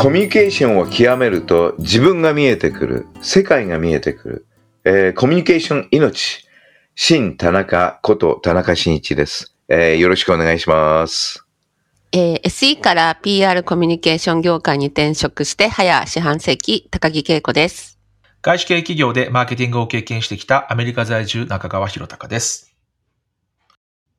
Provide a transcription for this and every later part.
コミュニケーションを極めると自分が見えてくる、世界が見えてくる。えーコミュニケーション命、新田中こと田中真一です、えーよろしくお願いします。えー SE から PR コミュニケーション業界に転職して早四半世紀、高木恵子です。外資系企業でマーケティングを経験してきたアメリカ在住中川博隆です。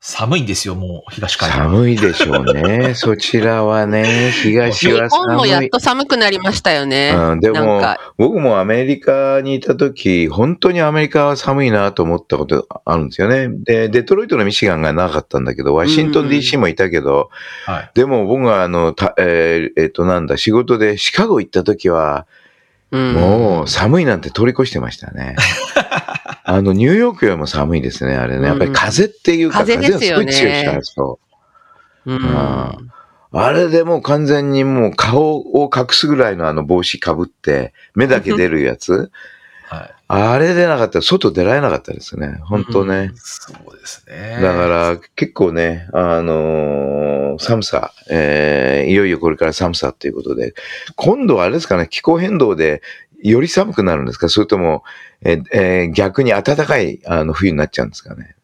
寒いんですよ、もう東海岸。寒いでしょうね。そちらはね、東日は本もやっ寒い。と寒くなりましたよね。うん、でも僕もアメリカにいた時、本当にアメリカは寒いなと思ったことあるんですよね。で、デトロイトのミシガンがなかったんだけど、ワシントン DC もいたけど、はい。でも僕があの、たえーえっとなんだ、仕事でシカゴ行った時は、うんもう寒いなんて通り越してましたね。あの、ニューヨークよりも寒いですね、あれね。やっぱり風っていうか、風がすごい強いから、そう。うんああれでもう完全にもう顔を隠すぐらいのあの帽子かぶって、目だけ出るやつ。はい。あれ出なかったら外出られなかったですね。本当ね。そうですね。だから結構ね、あのー寒さ、えーいよいよこれから寒さっていうことで、今度はあれですかね、気候変動でより寒くなるんですか？それとも、えーえー逆に暖かいあの冬になっちゃうんですかね？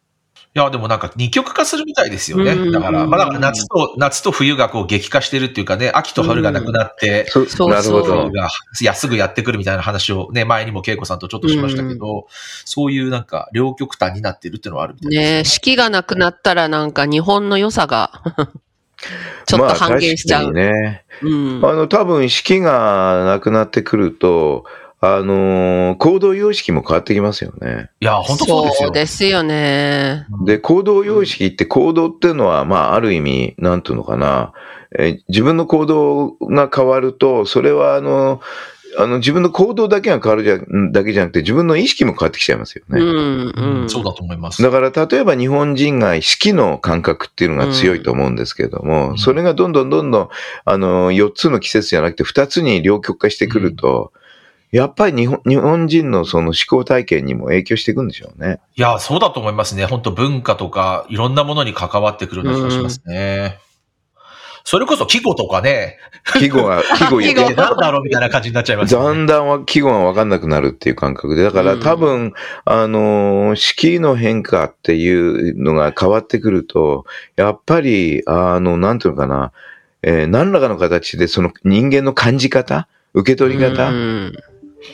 いや、でもなんか二極化するみたいですよね。うん。だから、まあだから夏と、夏と冬がこう激化してるっていうかね、秋と春がなくなって、そそう。なるほど。そう。が、いや、すぐやってくるみたいな話をね、前にも恵子さんとちょっとしましたけど、そういうなんか、両極端になってるっていうのはあるみたいですね。四季がなくなったらなんか日本の良さがちょっと半減しちゃう。まあね。うんあの、多分四季がなくなってくると、あのー行動様式も変わってきますよね。いや、本当そうですよ。そうですよね。で、行動様式って行動っていうのは、まあ、ある意味、なんていうのかな、えー自分の行動が変わると、それは、あの、あの、自分の行動だけが変わるじゃんだけじゃなくて、自分の意識も変わってきちゃいますよね。うん、うん。そうだと思います。だから、例えば日本人が四季の感覚っていうのが強いと思うんですけれども、うんそれがどんどんどんどん、あの、4つの季節じゃなくて2つに両極化してくると、やっぱり日本日本人のその思考体験にも影響していくんでしょうね。いや、そうだと思いますね。本当文化とか、いろんなものに関わってくるような気がしますね。それこそ季語とかね、季語が、季語言って。季語。なんだろうみたいな感じになっちゃいますよね。だんだんは季語が分かんなくなるっていう感覚で、だからうん。多分、あのー、四季の変化っていうのが変わってくると、やっぱり、あの、なんていうのかな、えー何らかの形でその人間の感じ方？受け取り方、うん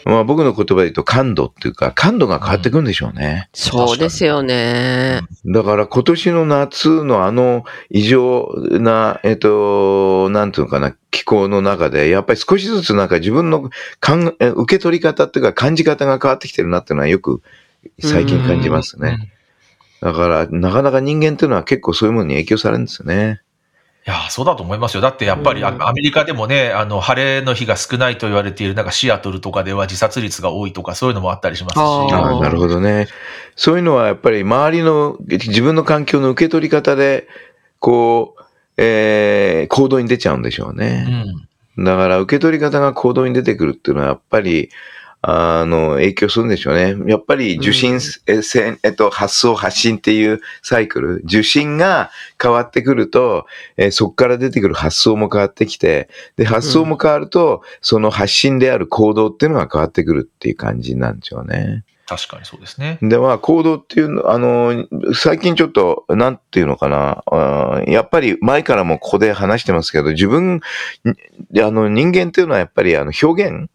まあ僕の言葉で言うと感度っていうか、感度が変わってくるんでしょうね。そうですよね。だから今年の夏のあの異常な、えっと、なんていうのかな、気候の中で、やっぱり少しずつなんか自分の感え受け取り方っていうか感じ方が変わってきてるなっていうのはよく最近感じますね。だから、なかなか人間っていうのは結構そういうものに影響されるんですよね。いや、そうだと思いますよ。だってやっぱり、あうんアメリカでもね、あの、晴れの日が少ないと言われている、なんかシアトルとかでは自殺率が多いとか、そういうのもあったりしますし。ああなるほどね。そういうのはやっぱり周りの自分の環境の受け取り方で、こう、えー行動に出ちゃうんでしょううね。ん。だから受け取り方が行動に出てくるっていうのはやっぱり、あの、影響するんでしょうね。やっぱり受信、うんえせんえっと、発送、発信っていうサイクル。受信が変わってくると、えーそこから出てくる発想も変わってきて、で、発想も変わると、その発信である行動っていうのが変わってくるっていう感じなんでしょうね。確かにそうですね。で、まあ、行動っていうの、あの、最近ちょっと、なんていうのかな、やっぱり前からもここで話してますけど、自分、にあの、人間っていうのはやっぱりあの、表現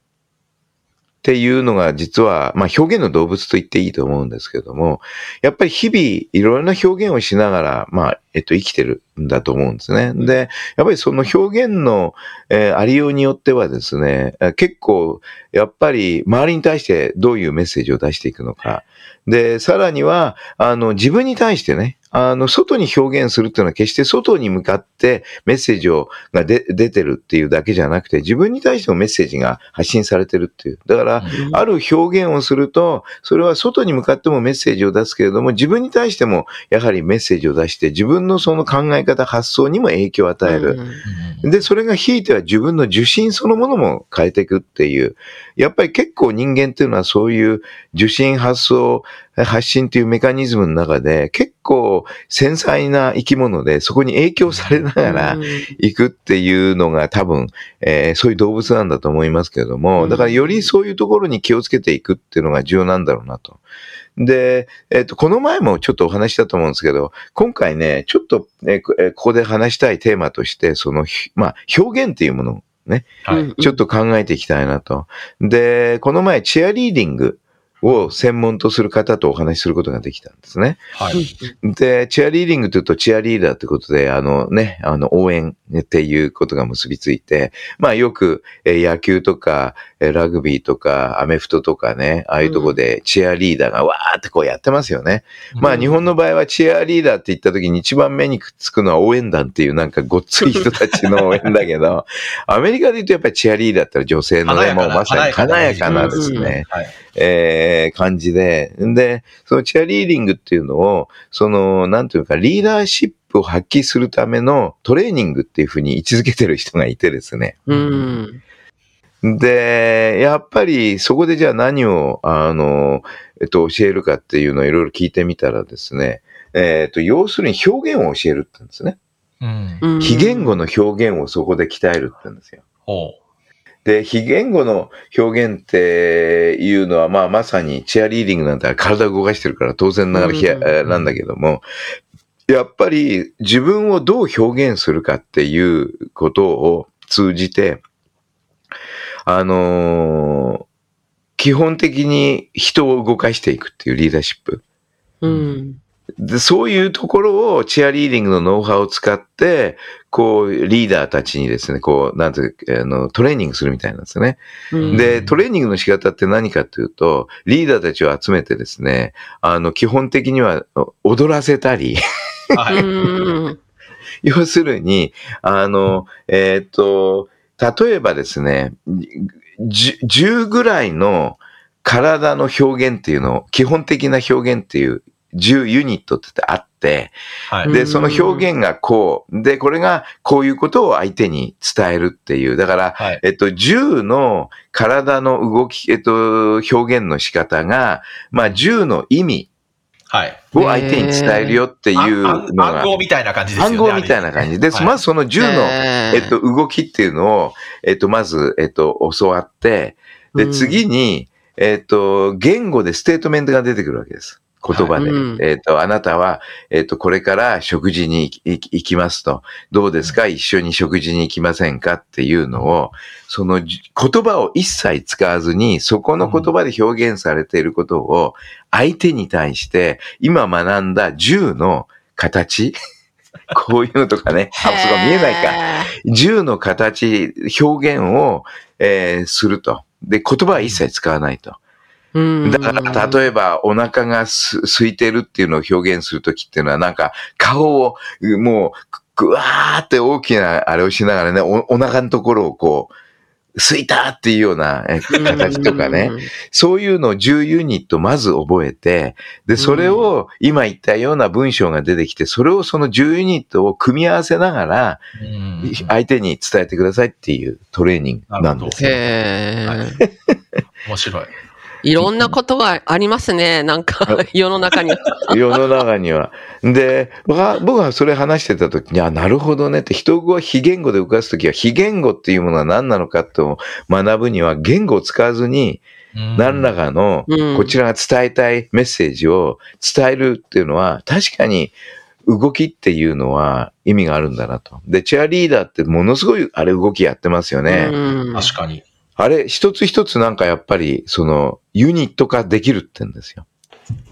っていうのが実は、まあ、表現の動物と言っていいと思うんですけども、やっぱり日々いろいろな表現をしながら、まあ、えっと、生きてる。だと思うんですね。で、やっぱりその表現の、えーありようによってはですね、えー結構、やっぱり周りに対してどういうメッセージを出していくのか。で、さらには、あの、自分に対してね、あの、外に表現するっていうのは決して外に向かってメッセージを、が出出てるっていうだけじゃなくて、自分に対してもメッセージが発信されてるっていう。だから、ある表現をすると、それは外に向かってもメッセージを出すけれども、自分に対してもやはりメッセージを出して、自分のその考え方、発想にも影響を与える。で、それがひいては自分の受信そのものも変えていくっていう。やっぱり結構人間っていうのはそういう受信発想、発信というメカニズムの中で結構繊細な生き物でそこに影響されながら行くっていうのが多分、えーそういう動物なんだと思いますけれども、だからよりそういうところに気をつけていくっていうのが重要なんだろうなと。で、えっ、と、この前もちょっとお話ししたと思うんですけど、今回ね、ちょっと、えーこえーここで話したいテーマとして、その、ひまあ、表現っていうものをね、はい。ちょっと考えていきたいなと。で、この前、チアリーディングを専門とする方とお話しすることができたんですね。はい。で、チアリーディングというと、チアリーダーということで、あのね、あの、応援っていうことが結びついて、まあよく、えー野球とか、えーラグビーとか、アメフトとかね、ああいうとこでチアリーダーがわーってこうやってますよね。まあ日本の場合はチアリーダーって言った時に一番目にくっつくのは応援団っていうなんかごっつい人たちの応援だけど、アメリカで言うとやっぱりチアリーダーって女性のね、もうまさに華やかなですうんね、はい。えー感じで、で、そのチアリーディングっていうのを、その、なんていうか、リーダーシップを発揮するためのトレーニングっていうふうに位置づけてる人がいてですね。うん。で、やっぱりそこでじゃあ何を、あの、えっと、教えるかっていうのをいろいろ聞いてみたらですね、えっと、要するに表現を教えるって言うんですね。うん。うん非言語の表現をそこで鍛えるって言うんですよ。ほで、非言語の表現っていうのは、まあまさにチアリーディングなんて体を動かしてるから当然ながらひや、うんえーなんだけども、やっぱり自分をどう表現するかっていうことを通じて、あのー基本的に人を動かしていくっていうリーダーシップ。うん。で、そういうところをチアリーディングのノウハウを使って、こう、リーダーたちにですね、こう、なんていうかあの、トレーニングするみたいなんですね。うんで、トレーニングの仕方って何かというと、リーダーたちを集めてですね、あの、基本的には踊らせたり、う。はい。うん。要するに、あの、えっ、と、例えばですね、じ10ぐらいの体の表現っていうのを、基本的な表現っていう10ユニットってあって、はい。で、その表現がこう、で、これがこういうことを相手に伝えるっていう、だから、はい。えっと、10の体の動き、えっと、表現の仕方が、まあ、10の意味はい。を相手に伝えるよっていうのが。暗、号みたいな感じですよね。暗号みたいな感じ。で、はい。まずその10の、ええっと、動きっていうのを、えっと、まず、えっと、教わって、で、うん。次に、えっと、言語でステートメントが出てくるわけです。言葉で。はいうんえっと、あなたは、えっと、これから食事に行きますと。どうですか？一緒に食事に行きませんか？っていうのを、そのじ言葉を一切使わずに、そこの言葉で表現されていることを、相手に対して、今学んだ10の形？こういうのとかね。あ、そこ見えないか。銃の形、表現を、えーすると。で、言葉は一切使わないと。うん。だから、例えば、お腹がす空いてるっていうのを表現するときっていうのは、なんか、顔を、もう、ぐわーって大きな、あれをしながらね、おお腹のところをこう、空いたっていうようなえ形とかね。そういうのを10ユニットまず覚えて、で、それを今言ったような文章が出てきて、それをその10ユニットを組み合わせながら、うん相手に伝えてくださいっていうトレーニングなんですよ。面白い。いろんなことがありますね。なんか、世の中に。世の中には。で、僕は僕はそれ話してた時に、あ、なるほどねって、人語は非言語で動かす時は、非言語っていうものは何なのかと学ぶには、言語を使わずに、うん何らかの、うんこちらが伝えたいメッセージを伝えるっていうのは、確かに動きっていうのは意味があるんだなと。で、チアリーダーってものすごいあれ動きやってますよね。うん確かに。あれ、一つ一つなんかやっぱり、その、ユニット化できるって言うんですよ。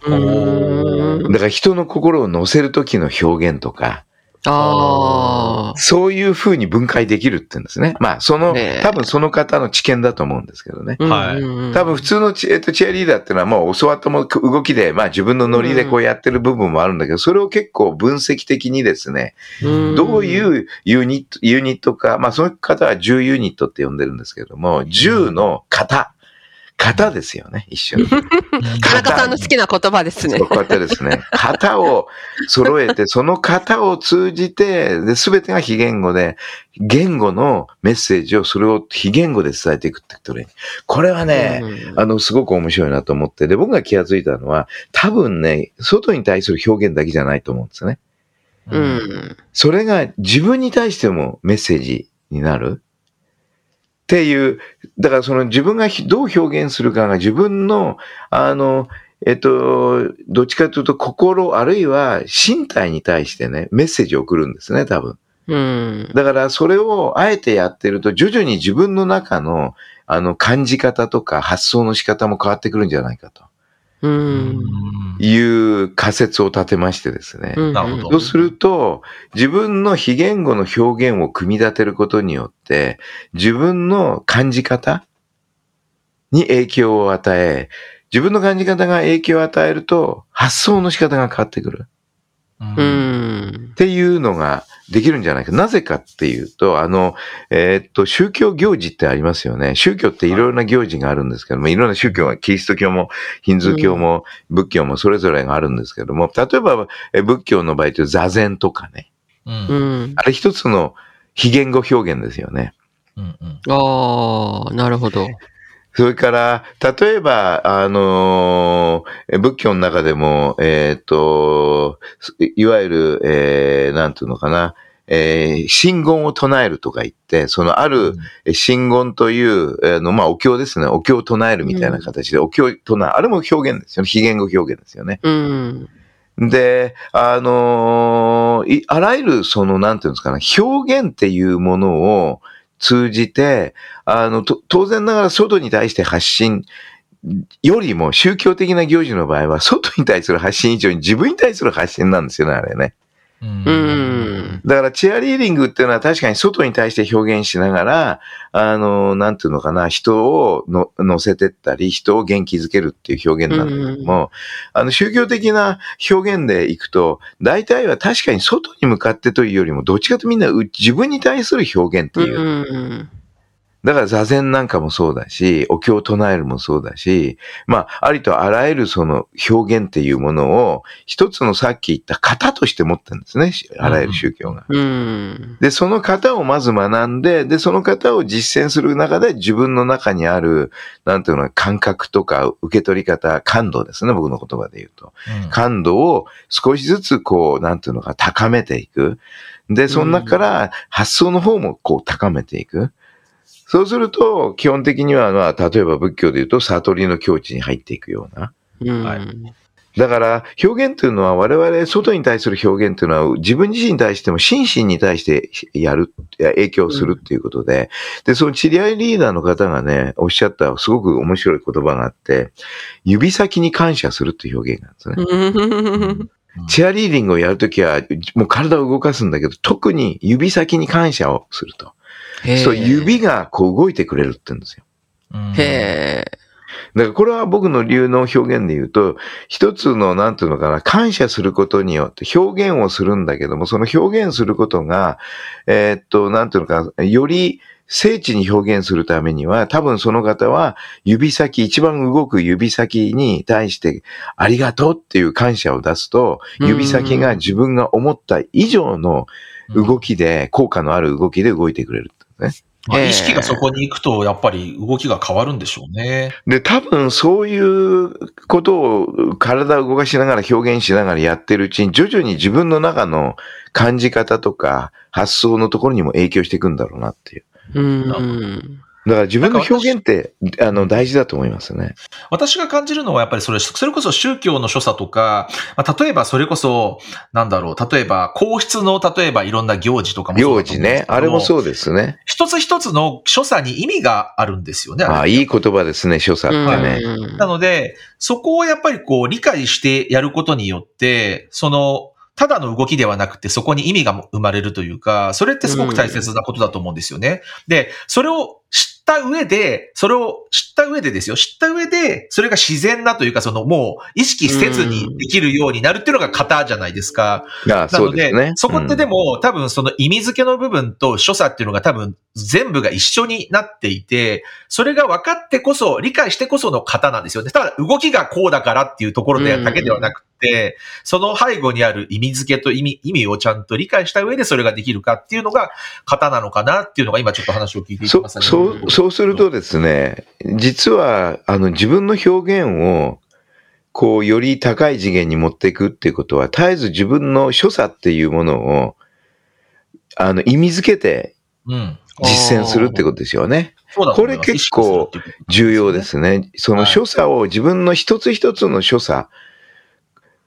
うんだから人の心を乗せる時の表現とか、ああ。そういうふうに分解できるって言うんですね。まあ、そのねえ、多分その方の知見だと思うんですけどね。はいい多分普通のチ,、えっと、チアリーダーっていうのはもう教わったも動きで、まあ自分のノリでこうやってる部分もあるんだけど、それを結構分析的にですね、どういうユニット、ユニットか、まあその方は10ユニットって呼んでるんですけども、10の型、型ですよね、一緒に。田中さんの好きな言葉ですね。型ですね。型を揃えて、その型を通じて、で、すべてが非言語で、言語のメッセージをそれを非言語で伝えていくってトレーニング。これはね、うんあの、すごく面白いなと思って、で、僕が気がついたのは、多分ね、外に対する表現だけじゃないと思うんですよね。う。ん。それが自分に対してもメッセージになるっていう、だからその自分がひどう表現するかが自分の、あの、えっと、どっちかというと心あるいは身体に対してね、メッセージを送るんですね、多分。うん。だからそれをあえてやってると徐々に自分の中のあの感じ方とか発想の仕方も変わってくるんじゃないかとうん。いう仮説を立てましてですね。うんなるほどそうすると、自分の非言語の表現を組み立てることによって、自分の感じ方に影響を与え、自分の感じ方が影響を与えると、発想の仕方が変わってくる。う。ん。っていうのができるんじゃないか。なぜかっていうと、あの、えーっと、宗教行事ってありますよね。宗教っていろいろな行事があるんですけども、いろんな宗教が、キリスト教も、ヒンズー教も、仏教もそれぞれがあるんですけども、例えば、え仏教の場合という座禅とかね。う。うんん。あれ一つの非言語表現ですよね。うん。うん。ああ、なるほど。それから、例えば、あのーえ仏教の中でも、えーっと、いいわゆる、えー、なんていうのかな、えー、真言を唱えるとか言って、そのある、え真言という、あの、まあ、お経ですね。お経を唱えるみたいな形で、お経を唱え、あれも表現ですよね。非言語表現ですよね。うん。で、あのーいあらゆる、その、なんていうんですかね、表現っていうものを通じて、あの、当然ながら外に対して発信よりも宗教的な行事の場合は、外に対する発信以上に自分に対する発信なんですよね、あれね。だから、チアリーディングっていうのは確かに外に対して表現しながら、あの、なんていうのかな、人をの乗せてったり、人を元気づけるっていう表現なんだけども、あの、宗教的な表現でいくと、大体は確かに外に向かってというよりも、どっちかとみんなう自分に対する表現っていう。うん。だから座禅なんかもそうだし、お経を唱えるもそうだし、まあ、ありとあらゆるその表現っていうものを、一つのさっき言った型として持ってるんですね。あらゆる宗教が。うん。で、その型をまず学んで、で、その型を実践する中で自分の中にある、なんていうの、感覚とか受け取り方、感度ですね、僕の言葉で言うと。感度を少しずつこう、なんていうのか、高めていく。で、その中から発想の方もこう高めていく。そうすると、基本的には、まあ、例えば仏教で言うと、悟りの境地に入っていくような。うん。はいだから、表現というのは我々外に対する表現というのは自分自身に対しても心身に対してやる、影響するっていうことで、で、その知り合いリーダーの方がね、おっしゃったすごく面白い言葉があって、指先に感謝するっていう表現なんですね。うんチアリーディングをやるときは、もう体を動かすんだけど、特に指先に感謝をすると。そう、指がこう動いてくれるって言うんですよ。へえ。だからこれは僕の理由の表現で言うと、一つの、なんていうのかな、感謝することによって表現をするんだけども、その表現することが、えーっと、なんていうのかな、より精緻に表現するためには、多分その方は指先、一番動く指先に対して、ありがとうっていう感謝を出すと、指先が自分が思った以上の動きで、効果のある動きで動いてくれるね。まあ意識がそこに行くと、やっぱり動きが変わるんでしょうね。で、多分そういうことを体を動かしながら表現しながらやってるうちに徐々に自分の中の感じ方とか発想のところにも影響していくんだろうなっていう。うん。だから自分の表現って、あの、大事だと思いますね。私が感じるのはやっぱりそれ、それこそ宗教の所作とか、まあ、例えばそれこそ、なんだろう、例えば皇室の例えばいろんな行事とかもそう行事ね。あれもそうですね。一つ一つの所作に意味があるんですよね。ああ、いい言葉ですね、所作ってね。うんなので、そこをやっぱりこう理解してやることによって、その、ただの動きではなくて、そこに意味が生まれるというか、それってすごく大切なことだと思うんですよね。で、それを知った上で、それを知った上でですよ。知った上で、それが自然なというか、そのもう意識せずにできるようになるっていうのが型じゃないですか。あなので。そこってでも、多分その意味付けの部分と所作っていうのが多分全部が一緒になっていて、それが分かってこそ、理解してこその型なんですよね。ただ動きがこうだからっていうところでだけではなくて、その背後にある意味付けと意味、意味をちゃんと理解した上でそれができるかっていうのが型なのかなっていうのが今ちょっと話を聞いていましたね。そう、そうするとですね、実は、あの、自分の表現を、こう、より高い次元に持っていくっていうことは、絶えず自分の所作っていうものを、あの、意味づけてうん。実践するってことですよね。これ結構重要で。すね。その所作を、自分の一つ一つの所作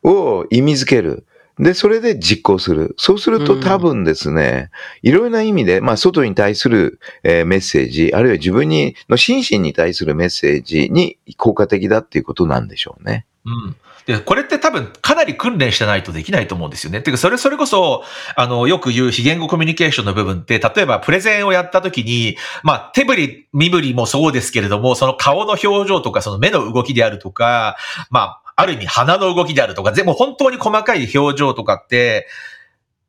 を意味づける。で、それで実行する。そうするとうん多分ですね、いろいろな意味で、まあ、外に対する、えーメッセージ、あるいは自分に、の心身に対するメッセージに効果的だっていうことなんでしょうね。うん。で、これって多分かなり訓練してないとできないと思うんですよね。てか、それ、それこそ、あの、よく言う非言語コミュニケーションの部分って、例えばプレゼンをやった時に、まあ、手振り、身振りもそうですけれども、その顔の表情とか、その目の動きであるとか、まあ、ある意味鼻の動きであるとか、全部本当に細かい表情とかって、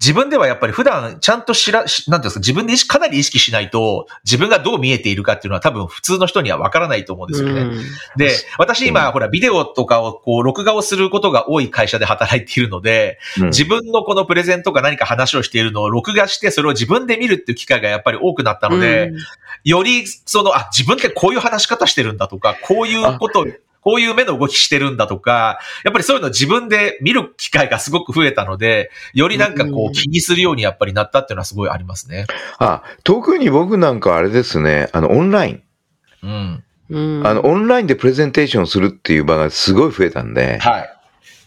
自分ではやっぱり普段ちゃんと知ら、しなんていうんですか、自分で意識かなり意識しないと、自分がどう見えているかっていうのは多分普通の人にはわからないと思うんですよね。うん。で、私今、うん。ほら、ビデオとかをこう、録画をすることが多い会社で働いているので、うん。自分のこのプレゼンとか何か話をしているのを録画して、それを自分で見るっていう機会がやっぱり多くなったので、より、その、あ、自分ってこういう話し方してるんだとか、こういうこと、こういう目の動きしてるんだとか、やっぱりそういうのを自分で見る機会がすごく増えたので、よりなんかこう気にするようにやっぱりなったっていうのはすごいありますね。あ、特に僕なんかあれですね、あの、オンライン。うん。うんあの、オンラインでプレゼンテーションするっていう場がすごい増えたんで、はい。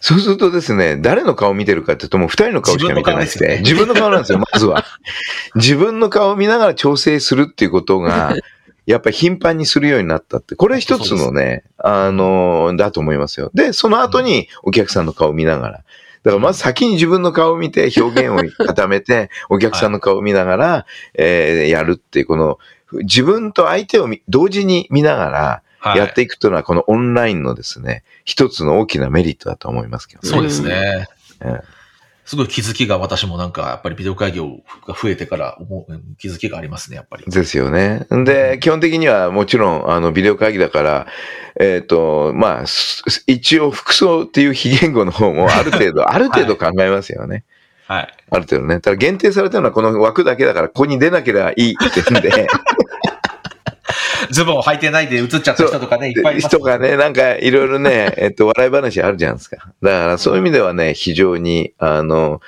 そうするとですね、誰の顔見てるかっていうともう二人の顔しか見てなくて、自分の顔なんですよ、まずは。自分の顔を見ながら調整するっていうことが、やっぱり頻繁にするようになったって。これ一つのね、あの、だと思いますよ。で、その後にお客さんの顔を見ながら。だからまず先に自分の顔を見て表現を固めて、お客さんの顔を見ながら、えーやるっていう、この、自分と相手を見同時に見ながら、はい。やっていくというのは、このオンラインのですね、一つの大きなメリットだと思いますけどね。そうですね。うんすごい気づきが私もなんか、やっぱりビデオ会議が増えてから思ううん気づきがありますね、やっぱり。ですよね。で、基本的にはもちろん、あの、ビデオ会議だから、えっ、と、まあ、す一応、服装っていう非言語の方もある程度、ある程度考えますよね。はい。ある程度ね。ただ限定されたのはこの枠だけだから、ここに出なければいいってんで、ズボンを履いてないで映っちゃった人とかね、いっぱいいます。人がね、なんかいろいろね、えっと、笑い話あるじゃないですか。だからそういう意味ではね、非常に、あの、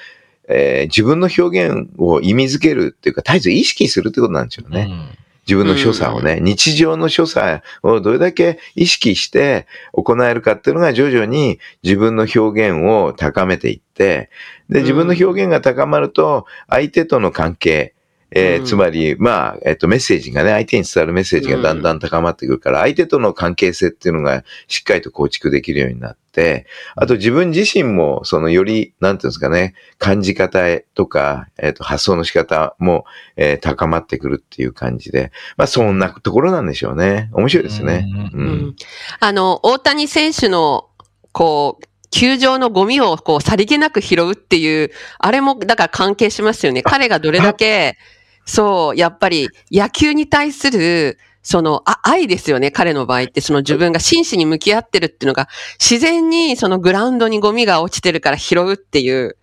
えー自分の表現を意味づけるっていうか、絶えず意識するってことなんですよね。うん。自分の所作をね、日常の所作をどれだけ意識して行えるかっていうのが徐々に自分の表現を高めていって、で、自分の表現が高まると、相手との関係、えーうんつまり、まあ、えっと、メッセージがね、相手に伝わるメッセージがだんだん高まってくるから、相手との関係性っていうのがしっかりと構築できるようになって、あと自分自身も、そのより、なんていうんですかね、感じ方とか、えっと、発想の仕方も、えー高まってくるっていう感じで、まあ、そんなところなんでしょうね。面白いですね。うんあの、大谷選手の、こう、球場のゴミをこう、さりげなく拾うっていう、あれも、だから関係しますよね。彼がどれだけ、そう、やっぱり野球に対する、その、あ、愛ですよね。彼の場合って、その自分が真摯に向き合ってるっていうのが、自然にそのグラウンドにゴミが落ちてるから拾うっていう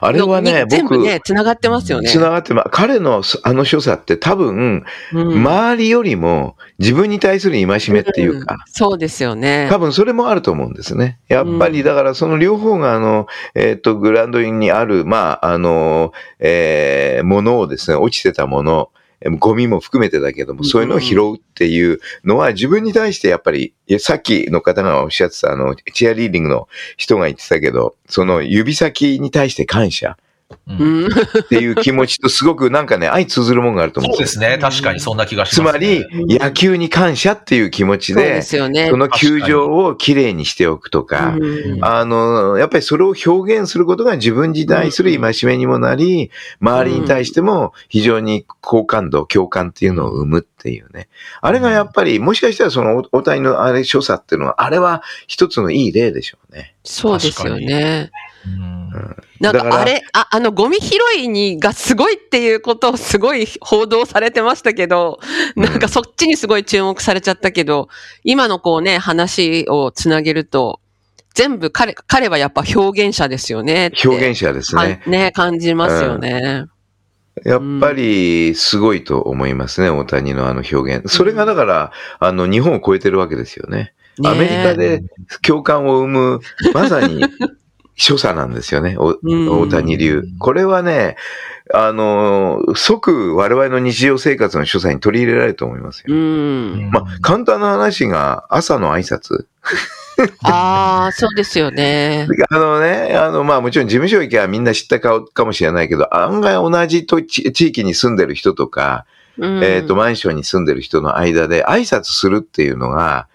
あれはね、のに全部僕、ね、繋がってますよね。つながってま、彼のそあの所作って多分、うん周りよりも自分に対する戒めっていうか、んそうですよね。多分それもあると思うんですね。やっぱりだからその両方があの、えっ、と、グラウンドにある、まあ、あの、えー、ものをですね、落ちてたもの、えゴミも含めてだけども、そういうのを拾うっていうのは自分に対してやっぱり、さっきの方がおっしゃってたあの、チアリーディングの人が言ってたけど、その指先に対して感謝。っていう気持ちとすごくなんかね、相通ずるもんがあると思うんですよ。そうですね。確かにそんな気がしつます、ね。まり、野球に感謝っていう気持ちでで、すよねそ。の球場をきれいにしておくとか、うんあの、やっぱりそれを表現することが自分に対する戒めにもなり、周りに対しても非常に好感度、共感っていうのを生むっていうね。あれがやっぱり、もしかしたらそのお互いのあれ所作っていうのは、あれは一つのいい例でしょうね。そうですよね。うんなんだかあれ、あ、あの、ゴミ拾いにがすごいっていうことをすごい報道されてましたけど、うんなんかそっちにすごい注目されちゃったけど、今のこうね、話をつなげると、全部彼、彼はやっぱ表現者ですよね。表現者ですね。かね、感じますよね。やっぱりすごいと思いますね、大谷のあの表現。それがだから、あの、日本を超えてるわけですよね。ねアメリカで共感を生む、まさに、所作なんですよね、大谷流。これはね、あの、即我々の日常生活の所作に取り入れられると思いますうよ。ん。まあ、簡単な話が朝の挨拶。ああ、そうですよね。あのね、あの、まあもちろん事務所行けばみんな知った顔かもしれないけど、案外同じと地地域に住んでる人とか、うんえっ、と、マンションに住んでる人の間で挨拶するっていうのが、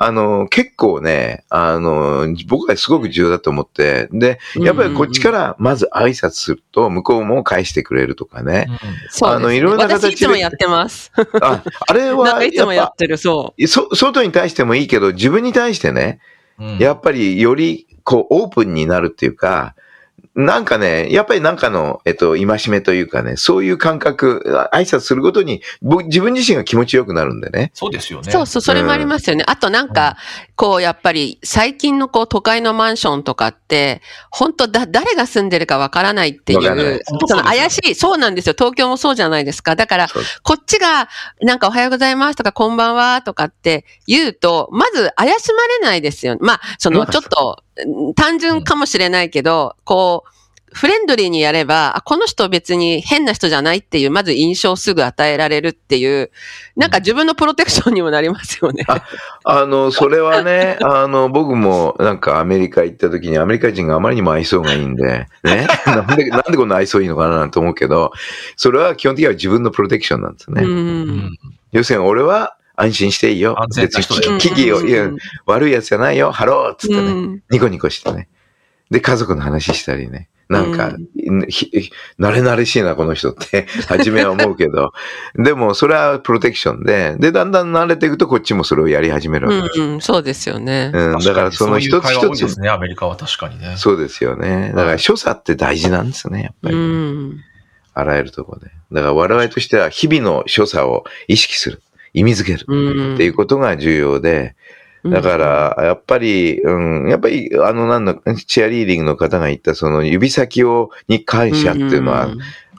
あの、結構ね、あの、僕はすごく重要だと思って、で、やっぱりこっちからまず挨拶すると、向こうも返してくれるとかね。そうあのいろんな形で。私いつもやってます。ああれ なんはかいつもややっってる、そぱ、そ外に対してもいいけど、自分に対してね、うん。やっぱりよりこうオープンになるっていうか、なんかね、やっぱりなんかの、えっと、戒めというかね、そういう感覚、あ挨拶することに、僕自分自身が気持ちよくなるんでね。そうですよね。そうそう、それもありますよね。あとなんか、こう、やっぱり、最近のこう、都会のマンションとかって、本当だ、誰が住んでるかわからないっていうその怪しい、そうなんですよ。東京もそうじゃないですか。だからこっちが、なんかおはようございますとか、こんばんはとかって言うと、まず怪しまれないですよ。まあ、その、ちょっと、うん単純かもしれないけど、こう、フレンドリーにやれば、あこの人別に変な人じゃないっていう、まず印象をすぐ与えられるっていう、なんか自分のプロテクションにもなりますよね。あの、それはね、あの、僕もなんかアメリカ行った時にアメリカ人があまりにも愛想がいいんで、ね、なんで、なんでこんな愛想いいのかななんて思うけど、それは基本的には自分のプロテクションなんですね。要するに俺は安心していいよ。安全な人だよ別に危機を、いや、悪いやつじゃないよ。ハローっつってね。うんニコニコしてね。で、家族の話したりね。なんか、馴れ馴れしいな、この人って、初めは思うけど。でも、それはプロテクションで、で、だんだん慣れていくと、こっちもそれをやり始めるわけです。うんうん、そうですよね。うん、だからその一つ確かにそうですね、アメリカは確かにね。そうですよね。だから、所作って大事なんですね、やっぱり。ん。あらゆるところで。だから、我々としては、日々の所作を意識する。意味づける。うん。っていうことが重要で、だから、やっぱり、うん、やっぱり、あの、なんだ、チアリーディングの方が言った、その指先を、に感謝っていうのは、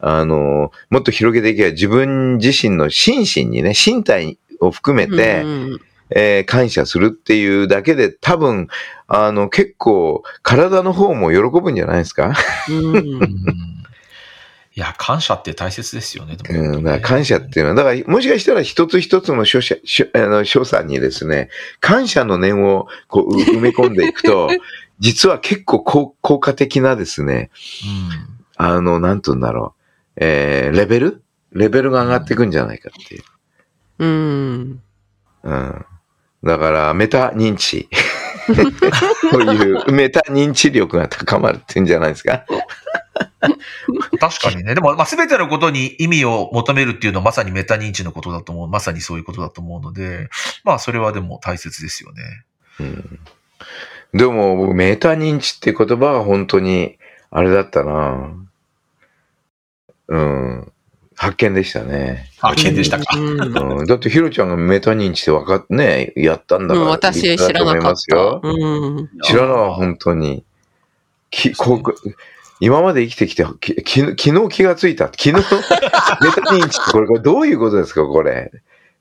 あの、もっと広げていけば自分自身の心身にね、身体を含めて、うん。えー感謝するっていうだけで多分、あの、結構、体の方も喜ぶんじゃないですか？うん。うんいや、感謝って大切ですよね。うん、だから感謝っていうのは、だからもしかしたら一つ一つの所作所あの所作にですね、感謝の念をこうう 埋め込んでいくと、実は結構効効果的なですね、あの、なんと言うんだろう、えー、レベル？レベルが上がっていくんじゃないかっていう。うん。うん。だから、メタ認知。という、メタ認知力が高まるっていうんじゃないですか？確かにね。でも、まあ、すべてのことに意味を求めるっていうのはまさにメタ認知のことだと思う。まさにそういうことだと思うので、まあ、それはでも大切ですよね。うん。でも、僕、メタ認知って言葉は本当に、あれだったなうん。発見でしたね。発見でしたか。うんうん、だって、ヒロちゃんがメタ認知って分かっね、やったんだから。うん私知らなかったますよ。。うん。知らなかった、本当に。きこう今まで生きてきて、きき昨日気がついた。昨日、メタ認知ってこれ、これどういうことですか、これ。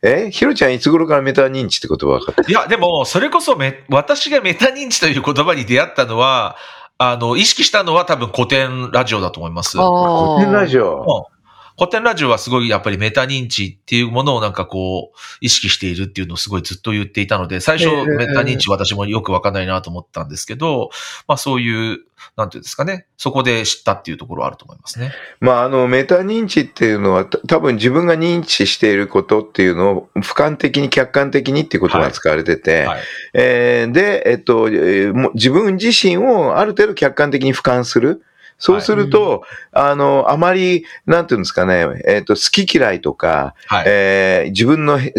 え？ヒロちゃんいつ頃からメタ認知って言葉分かった？いや、でも、それこそめ、私がメタ認知という言葉に出会ったのは、あの、意識したのは多分古典ラジオだと思います。あ古典ラジオ？古典ラジオはすごいやっぱりメタ認知っていうものをなんかこう、意識しているっていうのをすごいずっと言っていたので、最初ええメタ認知私もよくわかんないなと思ったんですけど、まあそういう、なんていうんですかね、そこで知ったっていうところはあると思いますね。まあ、あの、メタ認知っていうのは、た多分自分が認知していることっていうのを、俯瞰的に、客観的にっていうことが使われてて、はい。えーで、えっと、自分自身をある程度客観的に俯瞰する。そうすると、あの、あまり、なんていうんですかね、えっ、と、好き嫌いとか、はい。えー自分のへ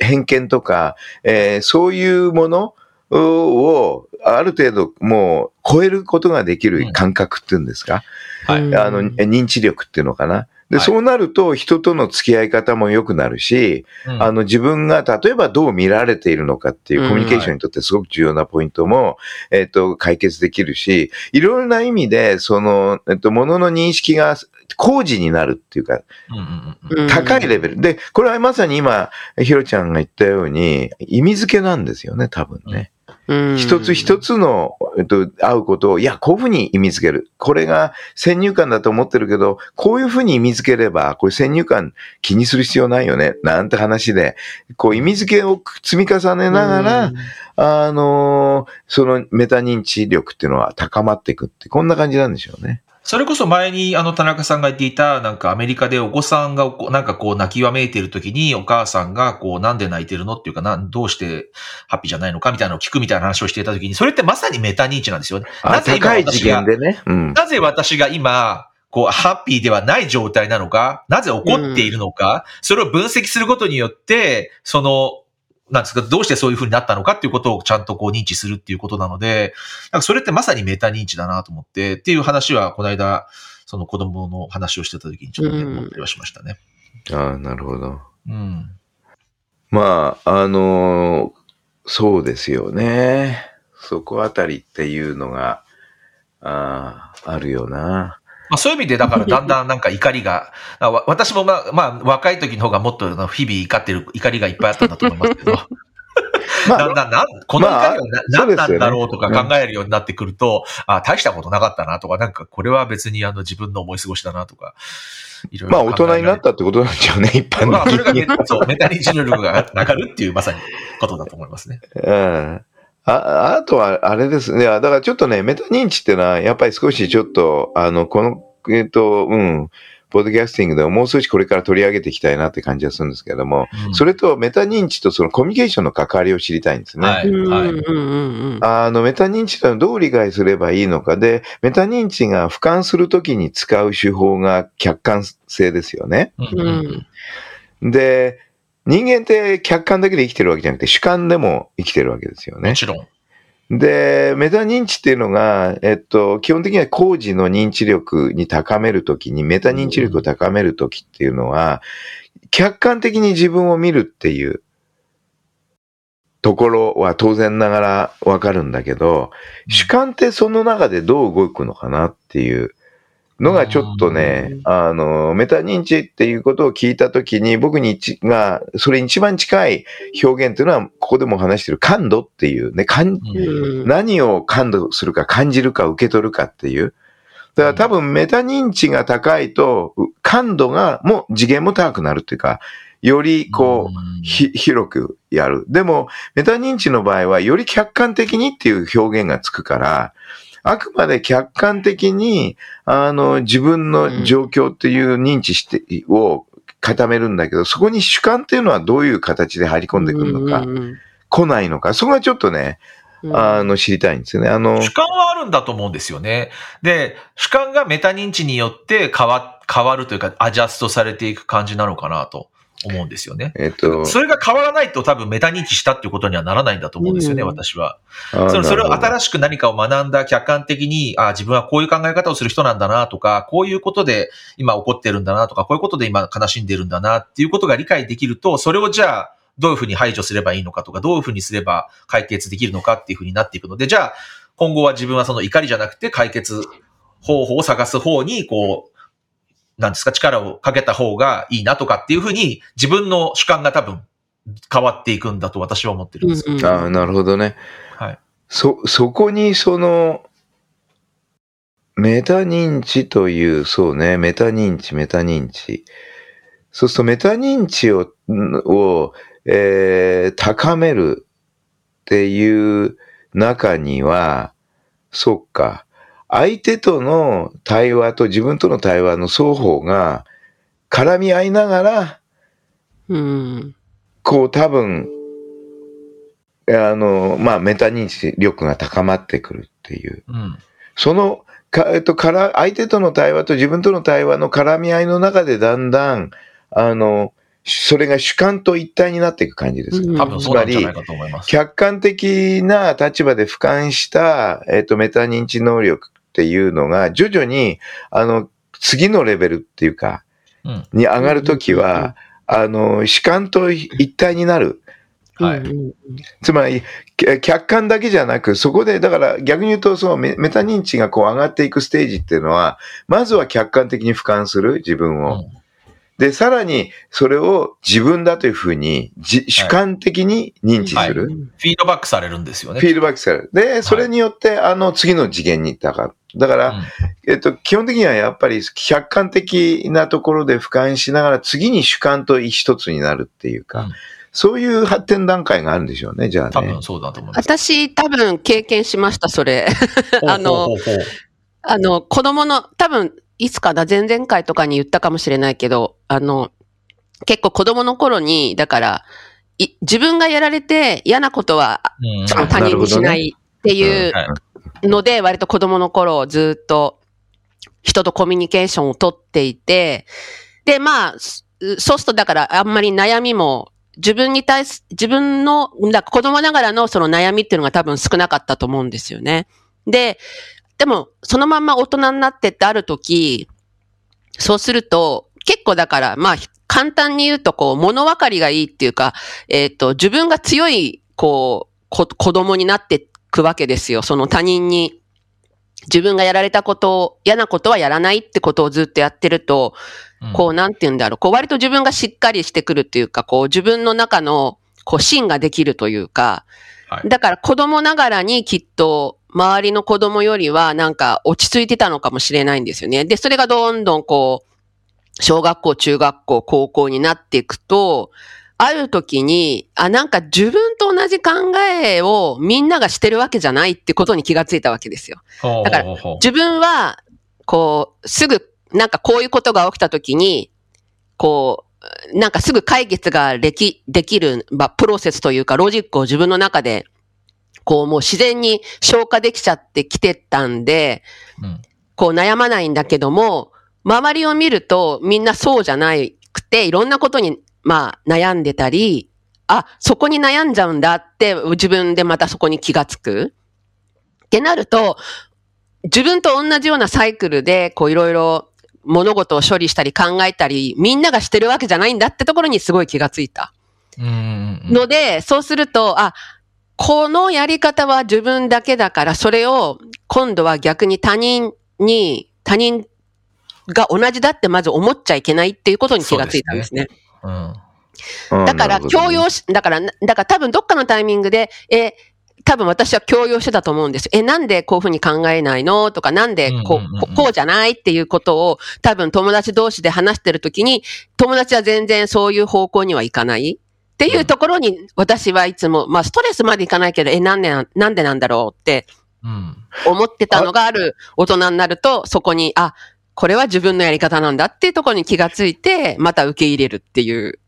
偏見とか、えーそういうものを、ある程度もう超えることができる感覚っていうんですか、はい。うん。あの、認知力っていうのかな？で、はい。そうなると人との付き合い方も良くなるし、うん。あの自分が例えばどう見られているのかっていううんコミュニケーションにとってすごく重要なポイントも、えっと、解決できるし、いろいろな意味で、その、えっと、ものの認識が工事になるっていうか、うんうんうんうん。高いレベル。で、これはまさに今、ひろちゃんが言ったように、意味付けなんですよね、多分ね。うん一つ一つの、えっと、会うことを、いや、こういうふうに意味付ける。これが先入観だと思ってるけど、こういうふうに意味付ければ、これ先入観気にする必要ないよね。なんて話で、こう意味付けを積み重ねながら、あのーそのメタ認知力っていうのは高まっていくって、こんな感じなんでしょうね。それこそ前にあの田中さんが言っていた、なんかアメリカでお子さんがなんかこう泣きわめいている時にお母さんがこうなんで泣いてるのっていうかなん、どうしてハッピーじゃないのかみたいなのを聞くみたいな話をしていた時に、それってまさにメタ認知なんですよね。あなぜ今私がね。うん。なぜ私が今、こう、ハッピーではない状態なのか、なぜ起こっているのか、それを分析することによって、その、なんですか、どうしてそういう風になったのかっていうことをちゃんとこう認知するっていうことなので、なんかそれってまさにメタ認知だなと思って、っていう話は、この間、その子供の話をしてた時にちょっと思ったりはしましたね。ああ、なるほど。うん。まあ、あのーそうですよね。そこあたりっていうのが、ああ、あるよな。まあそういう意味で、だからだんだん なんか怒りが、私もまあ、まあ、若い時の方がもっと日々怒ってる、怒りがいっぱいあったんだと思いますけど、まあ、だんだんな、この怒りは何なんだろうとか考えるようになってくると、あ、大したことなかったなとか、なんかこれは別にあの自分の思い過ごしだなとか、いろいろまあ、大人になったってことなんでしょうね、一般まあ、それがメメタ認知能力が上がるっていうまさにことだと思いますね。うん。あ、あとは、あれですね。だからちょっとね、メタ認知っていうのは、やっぱり少しちょっと、あの、この、えっと、うん、ポッドキャスティングでももう少しこれから取り上げていきたいなって感じがするんですけれども、うんそれとメタ認知とそのコミュニケーションの関わりを知りたいんですね。はいあの、メタ認知というのはどう理解すればいいのかで、メタ認知が俯瞰するときに使う手法が客観性ですよね。うんで、人間って客観だけで生きてるわけじゃなくて主観でも生きてるわけですよねも。ちろん。で、メタ認知っていうのが、えっと、基本的には工事の認知力に高めるときに、メタ認知力を高めるときっていうのは、客観的に自分を見るっていうところは当然ながらわかるんだけど、主観ってその中でどう動くのかなっていうのがちょっとねう、んあの、メタ認知っていうことを聞いたときに、僕に一が、それに一番近い表現っていうのは、ここでも話してる感度っていうね、感うん何を感度するか感じるか受け取るかっていう。だから多分メタ認知が高いと、う感度が、もう次元も高くなるっていうか、よりこう、広くやる。でも、メタ認知の場合は、より客観的にっていう表現がつくから、あくまで客観的に、あの、自分の状況っていう認知して、を固めるんだけど、そこに主観っていうのはどういう形で入り込んでくるのか、うん来ないのか、そこがちょっとね、うんあの、知りたいんですよね。あの、主観はあるんだと思うんですよね。で、主観がメタ認知によって変わ、変わるというか、アジャストされていく感じなのかなと思うんですよね。えっと、それが変わらないと多分メタ認知したっていうことにはならないんだと思うんですよね、うん私は。あそれそれを新しく何かを学んだ客観的に、あ自分はこういう考え方をする人なんだなとか、こういうことで今起こってるんだなとか、こういうことで今悲しんでるんだなっていうことが理解できると、それをじゃあ、どういうふうに排除すればいいのかとか、どういうふうにすれば解決できるのかっていうふうになっていくので、じゃあ、今後は自分はその怒りじゃなくて解決方法を探す方に、こう、なんですか、力をかけた方がいいなとかっていうふうに、自分の主観が多分変わっていくんだと私は思ってるんですよ。うんああ、なるほどね。はい。そ、そこにその、メタ認知という、そうね、メタ認知、メタ認知。そうするとメタ認知を、を、えー高めるっていう中には、そっか、相手との対話と自分との対話の双方が絡み合いながら、うん。こう多分、あの、まあ、メタ認知力が高まってくるっていう。うん。その、か、えっと、から、相手との対話と自分との対話の絡み合いの中でだんだん、あの、それが主観と一体になっていく感じです。うん多分そうなんじゃないかと思います。客観的な立場で俯瞰した、えっと、メタ認知能力っていうのが、徐々に、あの、次のレベルっていうか、うん。に上がるときは、あの、主観と一体になる。はいうんうんつまり、け客観だけじゃなく、そこで、だから逆に言うと、そのメメタ認知がこう上がっていくステージっていうのは、まずは客観的に俯瞰する、自分を。で、さらに、それを自分だというふうに、じ主観的に認知する。うんフィードバックされるんですよね。フィードバックされる。で、それによって、あの、次の次元に行ったか。だから、うんえっと、基本的にはやっぱり客観的なところで俯瞰しながら、次に主観と一つになるっていうか、うんそういう発展段階があるんでしょうね、じゃあね多分。そうだと思います。私、多分経験しました、それ。あのあの、子供の、多分、いつかな、前々回とかに言ったかもしれないけど、あの、結構子供の頃に、だから、い自分がやられて嫌なことはうん。他人にしないっていうはい。ので、割と子供の頃ずっと人とコミュニケーションをとっていて、で、まあ、すそうするとだからあんまり悩みも自分に対す、自分の、だ子供ながらのその悩みっていうのが多分少なかったと思うんですよね。で、でもそのまんま大人になってってある時、そうすると結構だからまあ簡単に言うとこう物分かりがいいっていうか、えっ、と自分が強いこうこ子供になっていくわけですよ。その他人に自分がやられたことを、嫌なことはやらないってことをずっとやってると、うんこう、なんて言うんだろう。こう、割と自分がしっかりしてくるっていうか、こう、自分の中の、こう、芯ができるというか、はいだから子供ながらにきっと、周りの子供よりは、なんか、落ち着いてたのかもしれないんですよね。で、それがどんどん、こう、小学校、中学校、高校になっていくと、ある時に、あ、なんか自分と同じ考えをみんながしてるわけじゃないってことに気がついたわけですよ。だから自分は、こう、すぐ、なんかこういうことが起きたときに、こう、なんかすぐ解決ができ、できる、まあ、プロセスというか、ロジックを自分の中で、こう、もう自然に消化できちゃってきてたんで、うんこう悩まないんだけども、周りを見るとみんなそうじゃなくて、いろんなことに、まあ、悩んでたり、あ、そこに悩んじゃうんだって、自分でまたそこに気がつく。ってなると、自分と同じようなサイクルで、こういろいろ物事を処理したり考えたり、みんながしてるわけじゃないんだってところにすごい気がついた。ので、そうすると、あ、このやり方は自分だけだから、それを今度は逆に他人に、他人が同じだってまず思っちゃいけないっていうことに気がついたんですね。うんうんだから、強要し、だから、だから多分どっかのタイミングで、え、多分私は強要してたと思うんですよ。え、なんでこういうふうに考えないの？とか、なんでこうこうじゃない？っていうことを多分友達同士で話してるときに、友達は全然そういう方向にはいかない。っていうところに私はいつも、まあストレスまでいかないけど、え、なんでな、なんでなんだろうってうん思ってたのがある大人になると、そこに、あ、これは自分のやり方なんだっていうところに気がついて、また受け入れるっていう、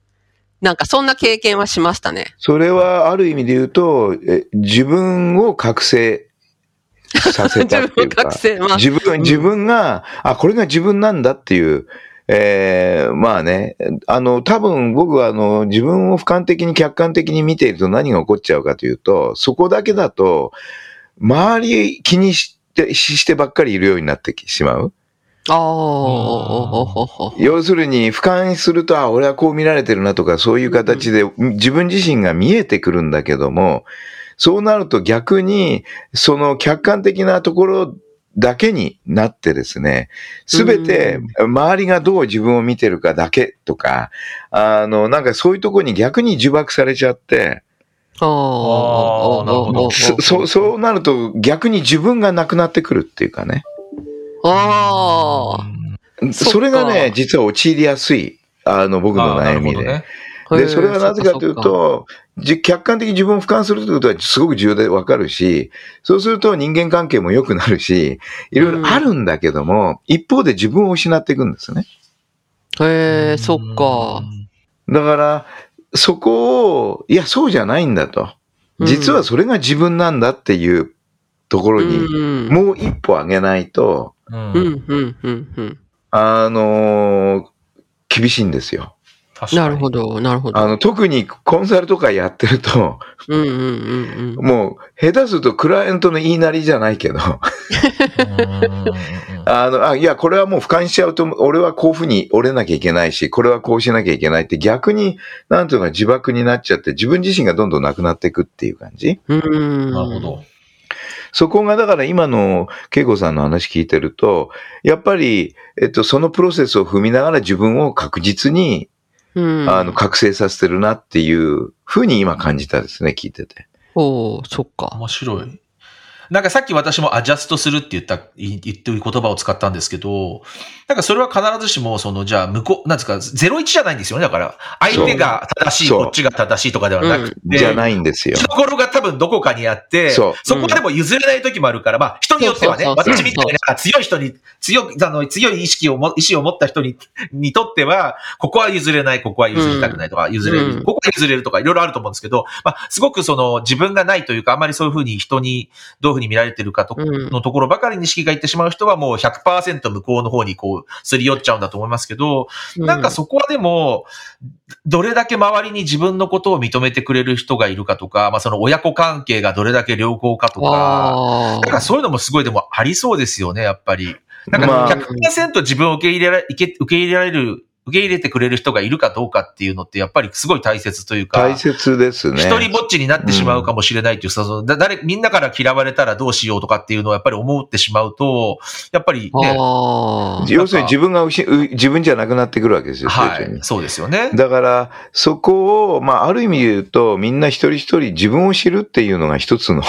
なんかそんな経験はしましたね。それはある意味で言うと、え自分を覚醒させた自分をっていうか、覚醒、まあ、自分、自分が、あ、これが自分なんだっていう、えーまあね、あの、多分僕はあの、自分を俯瞰的に客観的に見ていると何が起こっちゃうかというと、そこだけだと、周り気にして、ししてばっかりいるようになってしまう。ああ、要するに、俯瞰すると、あ、俺はこう見られてるなとか、そういう形で自分自身が見えてくるんだけども、そうなると逆に、その客観的なところだけになってですね、すべて周りがどう自分を見てるかだけとか、あの、なんかそういうところに逆に呪縛されちゃって、ああーなるほどそそうそうなると逆に自分がなくなってくるっていうかね。ああ。それがね、実は陥りやすい、あの、僕の悩みで。ほどね。で、それはなぜかというと、じ客観的に自分を俯瞰するということはすごく重要でわかるし、そうすると人間関係も良くなるし、いろいろあるんだけども、一方で自分を失っていくんですね。か。へえ、そっか。だから、そこを、いや、そうじゃないんだと。実はそれが自分なんだっていうところに、うん、もう一歩上げないと、うん。うん、うん、うん、うん。あのー厳しいんですよ。確かになるほど、なるほど。あの、特にコンサルとかやってると、うん、うん、うん、うん。もう、下手するとクライアントの言いなりじゃないけど、あの、あ、いや、これはもう俯瞰しちゃうと、俺はこういうふうに折れなきゃいけないし、これはこうしなきゃいけないって逆に、なんていうのか自爆になっちゃって、自分自身がどんどんなくなっていくっていう感じうん。なるほど。そこがだから今の恵子さんの話聞いてると、やっぱり、えっと、そのプロセスを踏みながら自分を確実に、うん。あの、覚醒させてるなっていうふうに今感じたですね、聞いてて。おーそっか。面白い。なんかさっき私もアジャストするって言った、い言ってる言葉を使ったんですけど、なんかそれは必ずしも、その、じゃあ、向こう、なんですか、01じゃないんですよね。だから、相手が正しい、こっちが正しいとかではなくて、じゃないんですよ。ところが多分どこかにあって、そこでも譲れない時もあるから、まあ人によってはね、そうそうそう私みたいな強い人に、強い、あの、強い意識をも、意志を持った人に、にとっては、ここは譲れない、ここは譲りたくないとか、譲れる、うん。ここは譲れるとか、いろいろあると思うんですけど、まあ、すごくその自分がないというか、あまりそういうふうに人にどうふうに見られてるかと、うん。のところばかりに意識がいってしまう人はもう100%向こうの方にこう、すり寄っちゃうんだと思いますけど、なんかそこはでも、どれだけ周りに自分のことを認めてくれる人がいるかとか、まあその親子関係がどれだけ良好かとか、あ。なんかそういうのもすごいでもありそうですよね、やっぱり。なんかまあ。100%自分を受け入れられ、受け入れられる、受け入れてくれる人がいるかどうかっていうのってやっぱりすごい大切というか、大切ですね。一人ぼっちになってしまうかもしれないっていう、そのだ誰、みんなから嫌われたらどうしようとかっていうのをやっぱり思ってしまうと、やっぱりあ。ね。要するに自分が自分じゃなくなってくるわけですよ、はい、そうですよね。だから、そこを、まあ、ある意味で言うと、みんな一人一人自分を知るっていうのが一つの、うん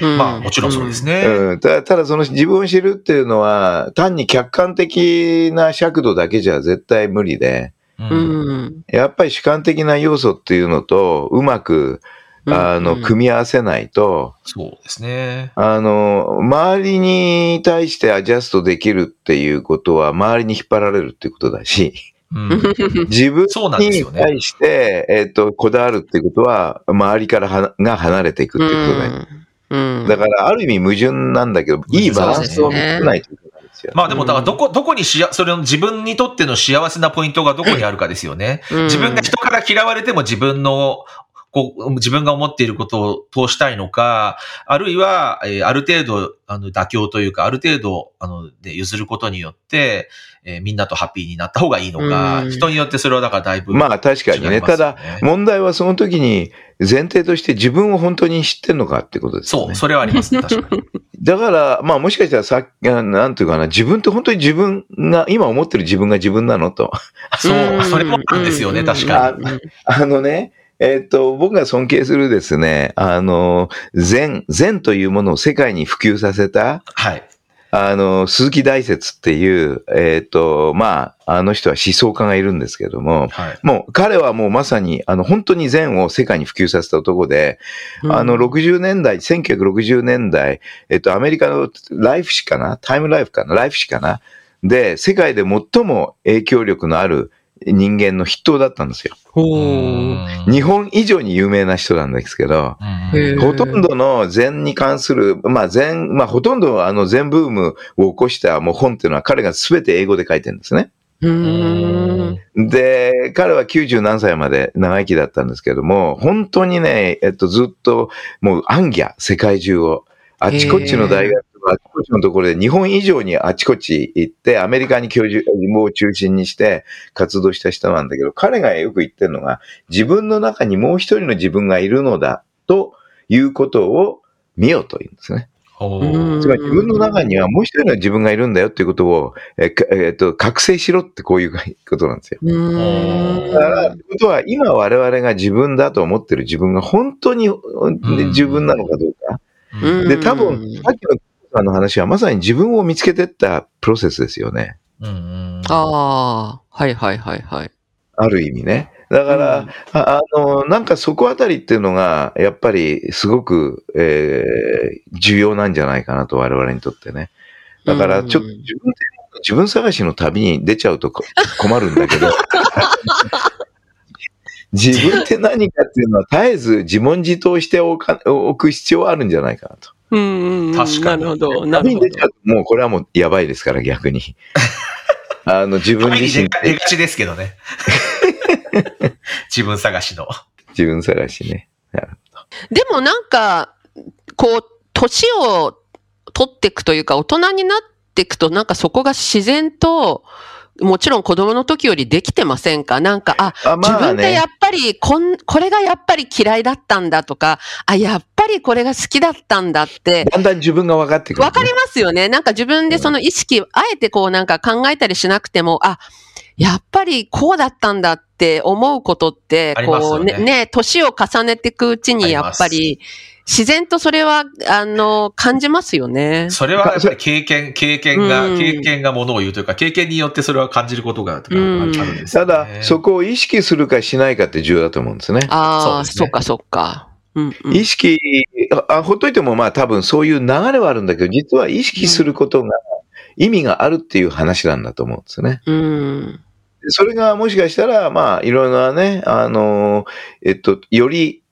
まあもちろんそうですね。うん、たただその自分を知るっていうのは、単に客観的な尺度だけじゃ絶対無理で、ううん。ん。やっぱり主観的な要素っていうのと、うまく、あの、うん。組み合わせないと、そうですね。あの、周りに対してアジャストできるっていうことは、周りに引っ張られるっていうことだし、うん。自分そうなんですに対して、えっ、と、こだわるっていうことは、周りからはが離れていくっていうことだよ。うん。だから、ある意味矛盾なんだけど、いいバランスを見つけないといけないですよ。まあでも、だからどこ、どこにしや、それの自分にとっての幸せなポイントがどこにあるかですよね。うん自分が人から嫌われても自分の、こう、自分が思っていることを通したいのか、あるいは、えーある程度、あの、妥協というか、ある程度、あの、で譲ることによって、えーみんなとハッピーになった方がいいのか、うん人によってそれはだからだいぶ、まあ確かにね。ただ、問題はその時に前提として自分を本当に知ってんのかってことですよね。そう、それはありますね、確かに。だから、まあもしかしたらさっき、あなんていうかな、自分って本当に自分が、今思ってる自分が自分なのと。そう、それもあるんですよね、確かに。に。あのね、えっ、と、僕が尊敬するですね、あの、禅、禅というものを世界に普及させた、はい。あの、鈴木大拙っていう、えっ、と、まあ、あの人は思想家がいるんですけども、はい。もう彼はもうまさに、あの、本当に禅を世界に普及させた男で、あの、60年代、1960年代、えっと、アメリカのライフ誌かな？タイムライフかな？ライフ誌かな？で、世界で最も影響力のある人間の筆頭だったんですよ。日本以上に有名な人なんですけど、ほとんどの禅に関する、まあ禅、まあほとんどあの禅ブームを起こしたもう本っていうのは彼が全て英語で書いてるんですね。で、彼は90何歳まで長生きだったんですけども、本当にね、えっと、ずっともう暗記世界中を。あちこちの大学あちこちのところで日本以上にあちこち行って、アメリカに教授を中心にして活動した人なんだけど、彼がよく言ってるのが、自分の中にもう一人の自分がいるのだということを見よと言うんですね。つまり自分の中にはもう一人の自分がいるんだよっていうことを、えかえっと、覚醒しろってこういうことなんですよ。だから、ことは、今我々が自分だと思ってる自分が本当にん自分なのかどうか。うんで、多分、さっきの今の話はまさに自分を見つけてったプロセスですよね。うんうん。ああ、はいはいはいはい。ある意味ね。だから、うんああの、なんかそこあたりっていうのが、やっぱりすごく、えー重要なんじゃないかなと、我々にとってね。だから、ちょっとうん自分で、自分探しの旅に出ちゃうとこ困るんだけど、自分って何かっていうのは絶えず自問自答しておかおく必要はあるんじゃないかなと。うんうんうん。確かになるほど、なるほど旅に出ちゃ。うと、もうこれはもうやばいですから、逆に。あの、自分自身出が出がちですけどね。自分探しの。自分探しね。でもなんか、こう、年を取っていくというか、大人になっていくと、なんかそこが自然と、もちろん子供の時よりできてませんか？なんか、あ、あ自分ってやっね、ぱりこん、これがやっぱり嫌いだったんだとか、あ、やっぱりこれが好きだったんだって、だんだん自分が分かってくる、わかりますよね。なんか自分でその意識、あえてこうなんか考えたりしなくても、あ、やっぱりこうだったんだって思うことってこうねね、年を重ねていくうちにやっぱり、自然とそれは、あの、感じますよね。それはやっぱり経験、経験が、うん経験がものを言うというか、経験によってそれは感じることがあるうんですよたねだ、そこを意識するかしないかって重要だと思うんですね。ああ、そっかそっか。うんうん意識あ、あほっといてもまあ多分そういう流れはあるんだけど、実は意識することが意味があるっていう話なんだと思うんですね。うん。それがもしかしたら、まあ、いろいろなね、あの、えっと、より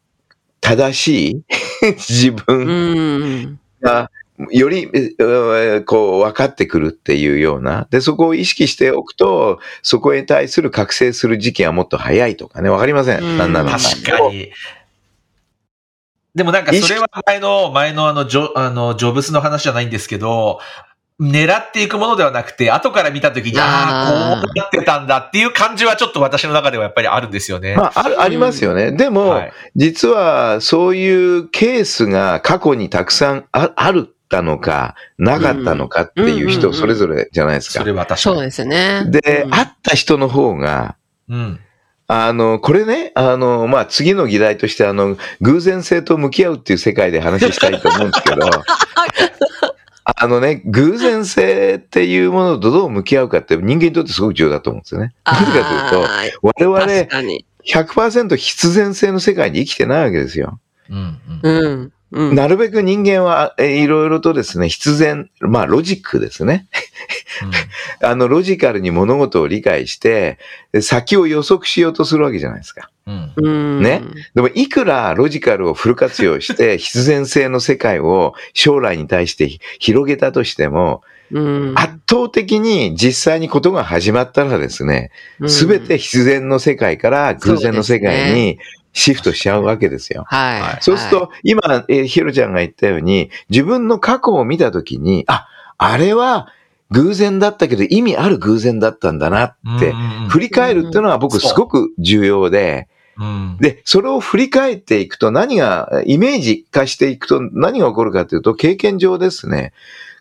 正しい自う分ん。が、より、えーこう、分かってくるっていうような。で、そこを意識しておくと、そこに対する覚醒する時期はもっと早いとかね、わかりません？うんなんなの確かに。でもなんかそれは前の、前のあの、ジョ、あの、ジョブスの話じゃないんですけど、狙っていくものではなくて、後から見たときに、ああ、こうなってたんだっていう感じはちょっと私の中ではやっぱりあるんですよね。まあ、ある、ありますよね。でも、はい実はそういうケースが過去にたくさんああるったのか、なかったのかっていう人それぞれじゃないですかそれ。は確かに。そうですね。で、うん会った人の方が、うん。あの、これね、あの、まあ、次の議題として、あの、偶然性と向き合うっていう世界で話したいと思うんですけど、あのね、偶然性っていうものとどう向き合うかって人間にとってすごく重要だと思うんですよね。なぜかというと、我々確かに。100%必然性の世界に生きてないわけですよ。うん。うんうん。うん。なるべく人間は、えいろいろとですね、必然、まあロジックですね。あの、ロジカルに物事を理解して、先を予測しようとするわけじゃないですか。うん。うん。ねでも、いくらロジカルをフル活用して、必然性の世界を将来に対して広げたとしても、うん。圧倒的に実際にことが始まったらですね、すべて必然の世界から偶然の世界にシフトしちゃうわけですよ。はい。はいそうすると、今、えーひろちゃんが言ったように、自分の過去を見たときに、あ、あれは偶然だったけど意味ある偶然だったんだなって、振り返るっていうのは僕すごく重要で、うん。で、それを振り返っていくと何が、イメージ化していくと何が起こるかというと、経験上ですね、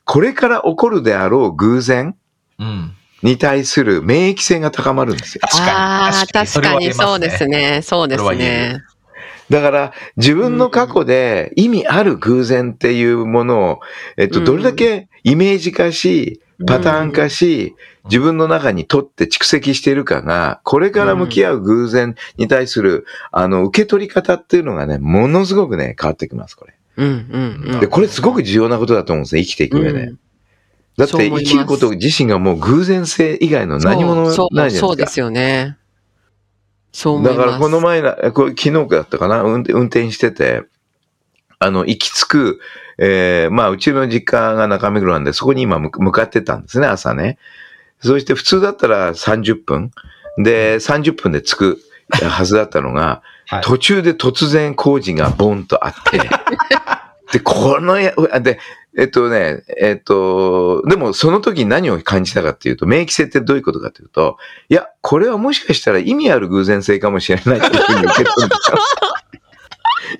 これから起こるであろう偶然うん。に対する免疫性が高まるんですよ。確かに。ああ、確かにそうですね。ね。そうですね。だから、自分の過去で意味ある偶然っていうものを、えっと、うんどれだけイメージ化し、パターン化し、自分の中に取って蓄積しているかが、これから向き合う偶然に対する、あの、受け取り方っていうのがね、ものすごくね、変わってきます、これ。うんうんうん。で、これすごく重要なことだと思うんですね、生きていく上で。うんだって、生きること自身がもう偶然性以外の何者そうないじゃそうでないですか。すよね。そう思います。だからこの前な、これ昨日だったかな、運転してて、あの、行き着く、えーまあ、うちの実家が中目黒なんで、そこに今向向かってたんですね、朝ね。そして普通だったら30分。で、30分で着くはずだったのが、はい途中で突然工事がボンとあって、で、このや、で、えっとね、えっと、でもその時に何を感じたかっていうと、免疫性ってどういうことかというと、いや、これはもしかしたら意味ある偶然性かもしれないっていうふうに受け取るんですよ。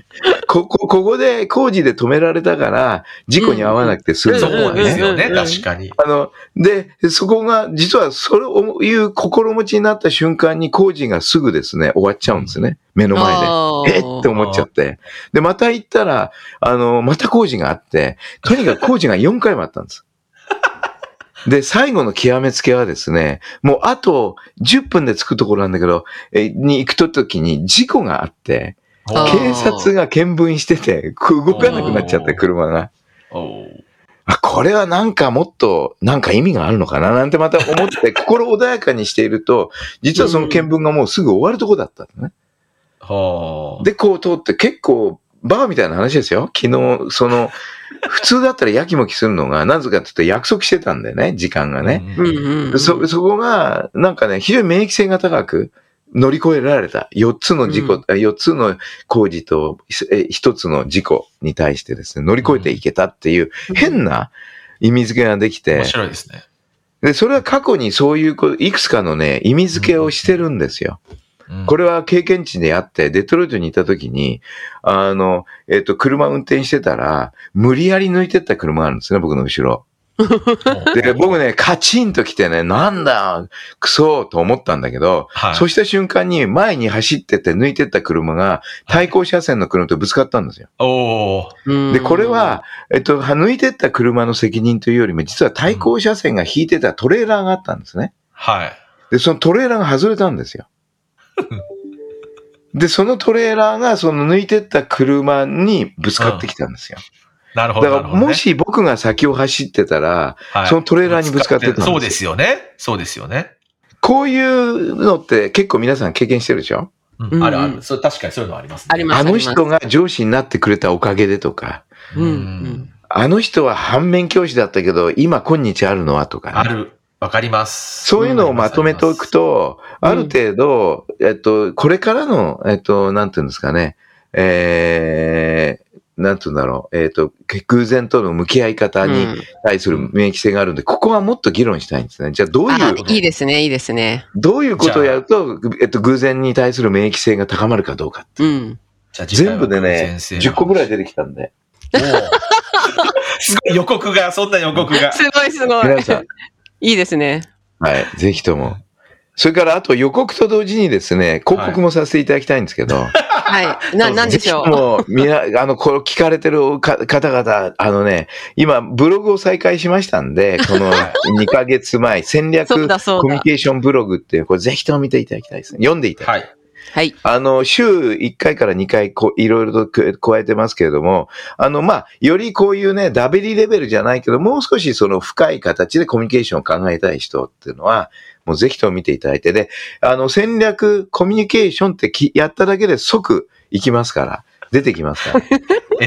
こ こ、ここで工事で止められたから、事故に遭わなくて済んだそうですよね、うんうんうん確かに。あの、で、そこが、実はそういう心持ちになった瞬間に工事がすぐですね、終わっちゃうんですね。目の前で。えっ？て思っちゃって。で、また行ったら、あの、また工事があって、とにかく工事が4回もあったんです。で、最後の極めつけはですね、もうあと10分で着くところなんだけど、えに行くと時に事故があって、警察が見分してて、動かなくなっちゃって、車が。これはなんかもっと、なんか意味があるのかななんてまた思って、心穏やかにしていると、実はその見分がもうすぐ終わるとこだったのね。はあ。で、こう通って結構、バカみたいな話ですよ。昨日、その、普通だったらやきもきするのが、なぜかって言って約束してたんだよね、時間がね。そ、そこが、なんかね、非常に免疫性が高く乗り越えられた。4つの事故、うん4つの工事と1つの事故に対してですね、乗り越えていけたっていう変な意味付けができて面、白いですね。で、それは過去にそういうこ、いくつかのね、意味付けをしてるんですよ。これ、れは経験値であって、デトロイトにいた時に、あの、えっ、と、車運転してたら、無理やり抜いてった車があるんですね、僕の後ろ。で、僕ね、カチンと来てね、なんだ、クソと思ったんだけど、はい、そうした瞬間に前に走ってて抜いてった車が対向車線の車とぶつかったんですよ。おーうんで、これは、えっと、抜いてった車の責任というよりも、実は対向車線が引いてたトレーラーがあったんですね。はい。で、そのトレーラーが外れたんですよ。で、そのトレーラーがその抜いてった車にぶつかってきたんですよ。なるほど。だから、も、し僕が先を走ってたら、はいそのトレーラーにぶつかってたんですよそうですよね。そうですよね。こういうのって結構皆さん経験してるでしょ？うんうんあるある。そう確かにそういうのありますね。ありますあの人が上司になってくれたおかげでとか、うんうんあの人は反面教師だったけど、今今日あるのはとかね。ある。わかります。そういうのをまとめておくと、うんある程度、えっと、これからの、えっと、なんていうんですかね、えー、なんていうんだろう、えっと、偶然との向き合い方にうん対する免疫性があるんで、ここはもっと議論したいんですね。じゃあ、どういあう、いいですね、いいですね。どういうことをやると、えっと、偶然に対する免疫性が高まるかどうか。うん。じゃあ次回は全部でね、10個ぐらい出てきたんで。すごい予告が、そんな予告が。すごいすごい。皆さん、いいですね。はい、ぜひとも。それから、あと予告と同時にですね、広告もさせていただきたいんですけど、はい。な、なんでしょう？もう、みな、あの、これ聞かれてるか方々、あのね、今、ブログを再開しましたんで、この2ヶ月前、戦略コミュニケーションブログっていう、これぜひとも見ていただきたいですね。読んでいただきたい。はい。はい。あの、週1回から2回こう、いろいろとく加えてますけれども、あの、まあ、よりこういうね、ダベリレベルじゃないけど、もう少しその深い形でコミュニケーションを考えたい人っていうのは、もうぜひとも見ていただいて、で、あの、戦略コミュニケーションってやっただけで即行きますから、出てきますから。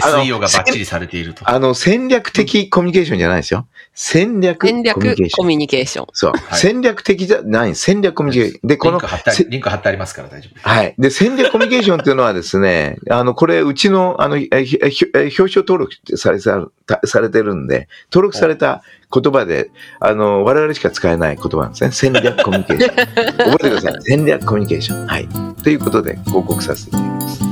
あの SEO がバッチリされていると。あの、戦略的コミュニケーションじゃないですよ。戦略コミ戦ュニケーション。略コミュニケーション。そう。はい戦略的じゃない、戦略コミュニケーション。で、このリンク貼ってあせり、リンク貼ってありますから大丈夫です。はい。で、戦略コミュニケーションっていうのはですね、あの、これ、うちの、あの、えひえひえ表彰登録されさたされてるんで、登録された言葉で、あの、我々しか使えない言葉なんですね。戦略コミュニケーション。覚えてください。戦略コミュニケーション。はい。ということで、報告させていただきます。